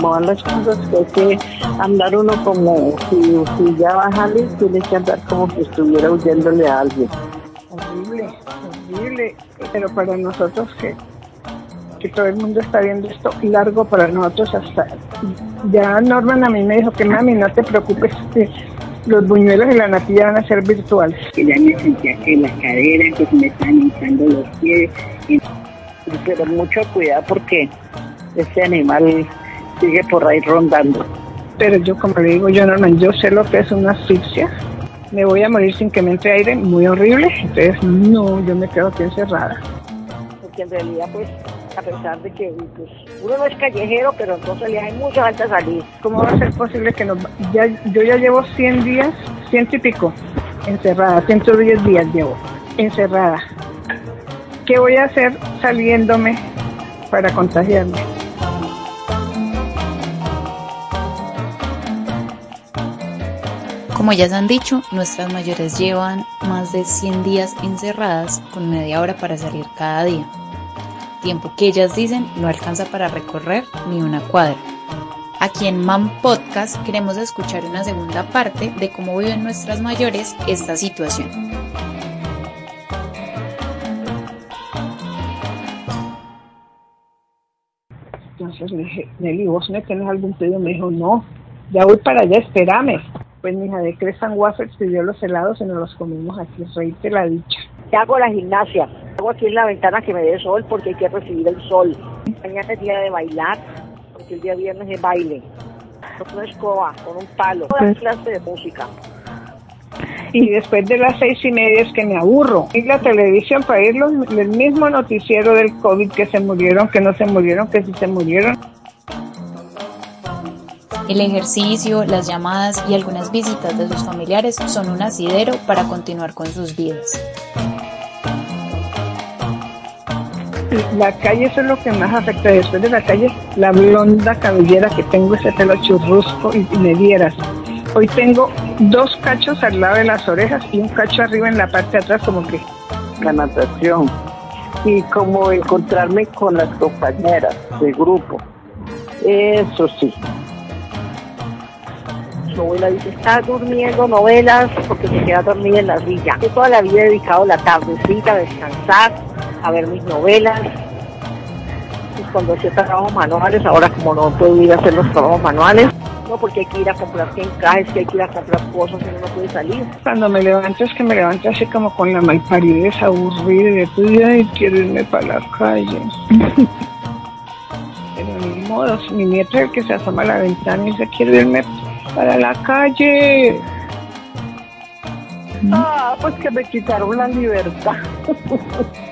van las cosas que hay que andar uno como si, si ya va a salir, tiene que andar como si estuviera huyéndole a alguien. Horrible, horrible, pero para nosotros que, que todo el mundo está viendo esto largo para nosotros hasta ya Norman a mí me dijo que mami no te preocupes que los buñuelos y la natilla van a ser virtuales. Que ya me sentía que la cadera, que se me están hinchando los pies. Pero mucho cuidado porque este animal sigue por ahí rondando. Pero yo, como le digo yo, Norman, yo sé lo que es una asfixia. Me voy a morir sin que me entre aire, muy horrible. Entonces, no, yo me quedo aquí encerrada. Porque en realidad, pues, a pesar de que pues, uno no es callejero, pero entonces le hay mucha falta salir. ¿Cómo va a ser posible que no? Ya, yo ya llevo 100 días, ciento y pico, encerrada, 110 días llevo, encerrada. ¿Qué voy a hacer saliéndome para contagiarme? Como ya se han dicho, nuestras mayores llevan más de 100 días encerradas con media hora para salir cada día. Tiempo que ellas dicen no alcanza para recorrer ni una cuadra. Aquí en MAM Podcast queremos escuchar una segunda parte de cómo viven nuestras mayores esta situación. Entonces le dije, Nelly, ¿vos me tenés algún pedido? Me dijo, no, ya voy para allá, espérame. Pues mi hija de Crestan Waffles pidió los helados y nos los comimos aquí, reíte la dicha. hago la gimnasia, hago aquí en la ventana que me dé sol porque hay que recibir el sol. Mañana es día de bailar, porque el día viernes es baile. Con una escoba, con un palo, toda clase de música. Y después de las seis y media es que me aburro. Y la televisión para ir los, el mismo noticiero del COVID que se murieron, que no se murieron, que sí se murieron. El ejercicio, las llamadas y algunas visitas de sus familiares son un asidero para continuar con sus vidas. La calle eso es lo que más afecta. Después de la calle, la blonda cabellera que tengo, ese pelo churrusco y, me dieras. Hoy tengo dos cachos al lado de las orejas y un cacho arriba en la parte de atrás como que... La natación y como encontrarme con las compañeras de grupo. Eso sí. Su abuela dice, está durmiendo novelas porque se queda dormida en la silla. Yo toda la vida he dedicado la tardecita a descansar, a ver mis novelas. Pues cuando hacía trabajos manuales, ahora como no puedo ir a hacer los trabajos manuales, no porque hay que ir a comprar encajes, que hay que ir a comprar cosas y no puede salir. Cuando me levanto es que me levanto así como con la malparidez aburrida y de día y quiero irme para la calle. Pero ni modo, mi nieto es el que se asoma a la ventana y dice quiero irme para la calle. Ah, pues que me quitaron la libertad.